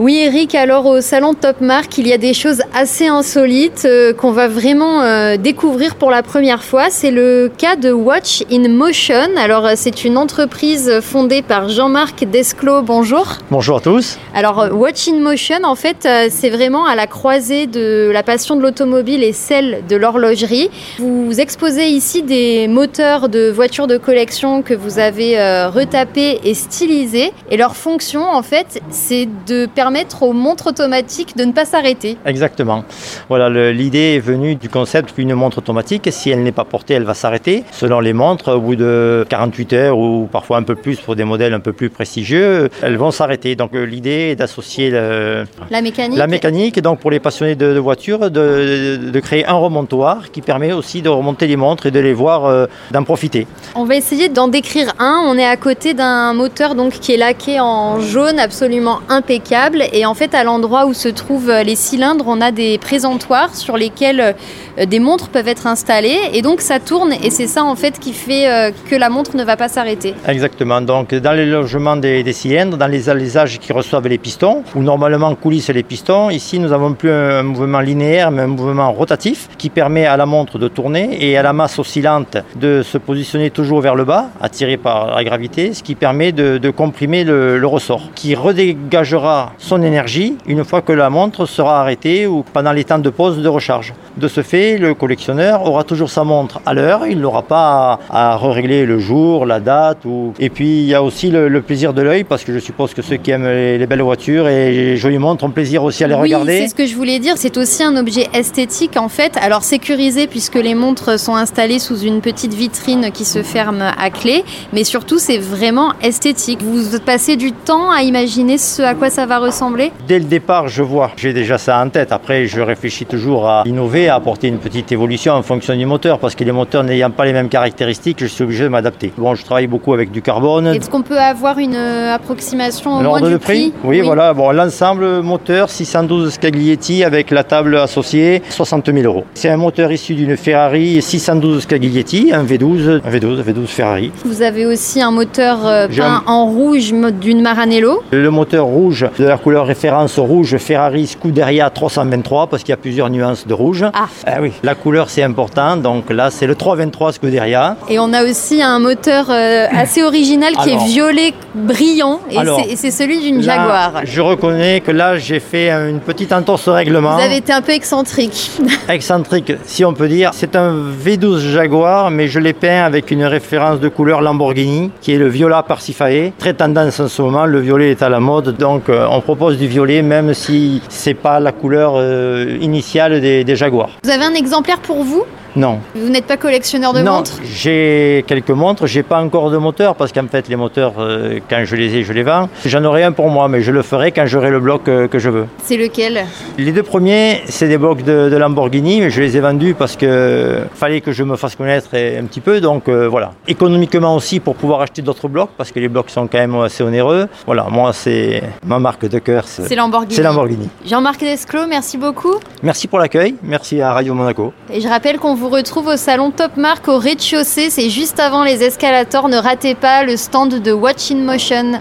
Oui Eric, alors au salon Top Mark, il y a des choses assez insolites euh, qu'on va vraiment euh, découvrir pour la première fois. C'est le cas de Watch in Motion. Alors euh, c'est une entreprise fondée par Jean-Marc Desclos. Bonjour. Bonjour à tous. Alors Watch in Motion, en fait, c'est vraiment à la croisée de la passion de l'automobile et celle de l'horlogerie. Vous exposez ici des moteurs de voitures de collection que vous avez retapés et stylisés. Et leur fonction, en fait, c'est de permettre aux montres automatiques de ne pas s'arrêter. Exactement. Voilà, l'idée est venue du concept qu'une montre automatique, si elle n'est pas portée, elle va s'arrêter. Selon les montres, au bout de 48 heures ou parfois un peu plus pour des modèles un peu plus prestigieux, elles vont s'arrêter. Donc euh, l'idée est d'associer la mécanique. La mécanique, donc pour les passionnés de, voitures, de, créer un remontoir qui permet aussi de remonter les montres et de les voir, euh, d'en profiter. On va essayer d'en décrire un. On est à côté d'un moteur donc qui est laqué en jaune, absolument impeccable. Et en fait, à l'endroit où se trouvent les cylindres, on a des présentoirs sur lesquels euh, des montres peuvent être installées. Et donc, ça tourne. Et c'est ça, en fait, qui fait euh, que la montre ne va pas s'arrêter. Exactement. Donc, dans les logements des, cylindres, dans les alisages qui reçoivent les pistons, où normalement coulissent les pistons, ici, nous n'avons plus un mouvement linéaire, mais un mouvement rotatif qui permet à la montre de tourner et à la masse oscillante de se positionner toujours vers le bas, attirée par la gravité, ce qui permet de, comprimer le, ressort, qui redégagera son énergie une fois que la montre sera arrêtée pendant les temps de pause de recharge. De ce fait, le collectionneur aura toujours sa montre à l'heure, il n'aura pas à, régler le jour, la date. Ou... Et puis il y a aussi le, plaisir de l'œil parce que je suppose que ceux qui aiment les, belles voitures et les jolies montres ont plaisir aussi à les regarder. C'est ce que je voulais dire, c'est aussi un objet esthétique en fait, alors sécurisé puisque les montres sont installées sous une petite vitrine qui se ferme à clé, mais surtout c'est vraiment esthétique. Vous passez du temps à imaginer ce à quoi ça va ressembler? Dès le départ, je vois, j'ai déjà ça en tête. Après, je réfléchis toujours à innover, à apporter une petite évolution en fonction du moteur, parce que les moteurs n'ayant pas les mêmes caractéristiques, je suis obligé de m'adapter. Bon, je travaille beaucoup avec du carbone. Est-ce qu'on peut avoir une euh, approximation au moins du de prix, oui, voilà. Bon, l'ensemble moteur 612 Scaglietti avec la table associée, 60 000 euros. C'est un moteur issu d'une Ferrari 612 Scaglietti, un V12, un V12, un V12 Ferrari. Vous avez aussi un moteur euh, peint en rouge d'une Maranello. Le moteur rouge de la couleur référence rouge Ferrari Scuderia 323 parce qu'il y a plusieurs nuances de rouge. Ah. ah. oui, la couleur c'est important. Donc là c'est le 323 Scuderia. Et on a aussi un moteur euh, assez original qui est violet brillant et c'est celui d'une Jaguar. Je reconnais que là j'ai fait une petite entorse au règlement. Vous avez été un peu excentrique. excentrique si on peut dire. C'est un V12 Jaguar mais je l'ai peint avec une référence de couleur Lamborghini qui est le viola Parsifae. Très tendance en ce moment, le violet est à la mode donc euh, on propose du violet, même si c'est pas la couleur euh, initiale des, des Jaguars. Vous avez un exemplaire pour vous? Non. Vous n'êtes pas collectionneur de montres J'ai quelques montres, j'ai pas encore de moteur parce qu'en fait les moteurs, euh, quand je les ai, je les vends. J'en aurai un pour moi, mais je le ferai quand j'aurai le bloc euh, que je veux. C'est lequel? Les deux premiers, c'est des blocs de, Lamborghini, mais je les ai vendus parce que fallait que je me fasse connaître un petit peu, donc euh, voilà. Économiquement aussi pour pouvoir acheter d'autres blocs parce que les blocs sont quand même assez onéreux. Voilà, moi c'est ma marque de cœur. C'est Lamborghini. C'est Lamborghini. Jean-Marc Desclos, merci beaucoup. Merci pour l'accueil, merci à Radio Monaco. Et je rappelle qu'on vous retrouve au salon Top Mark au rez-de-chaussée. C'est juste avant les escalators. Ne ratez pas le stand de Watch in Motion.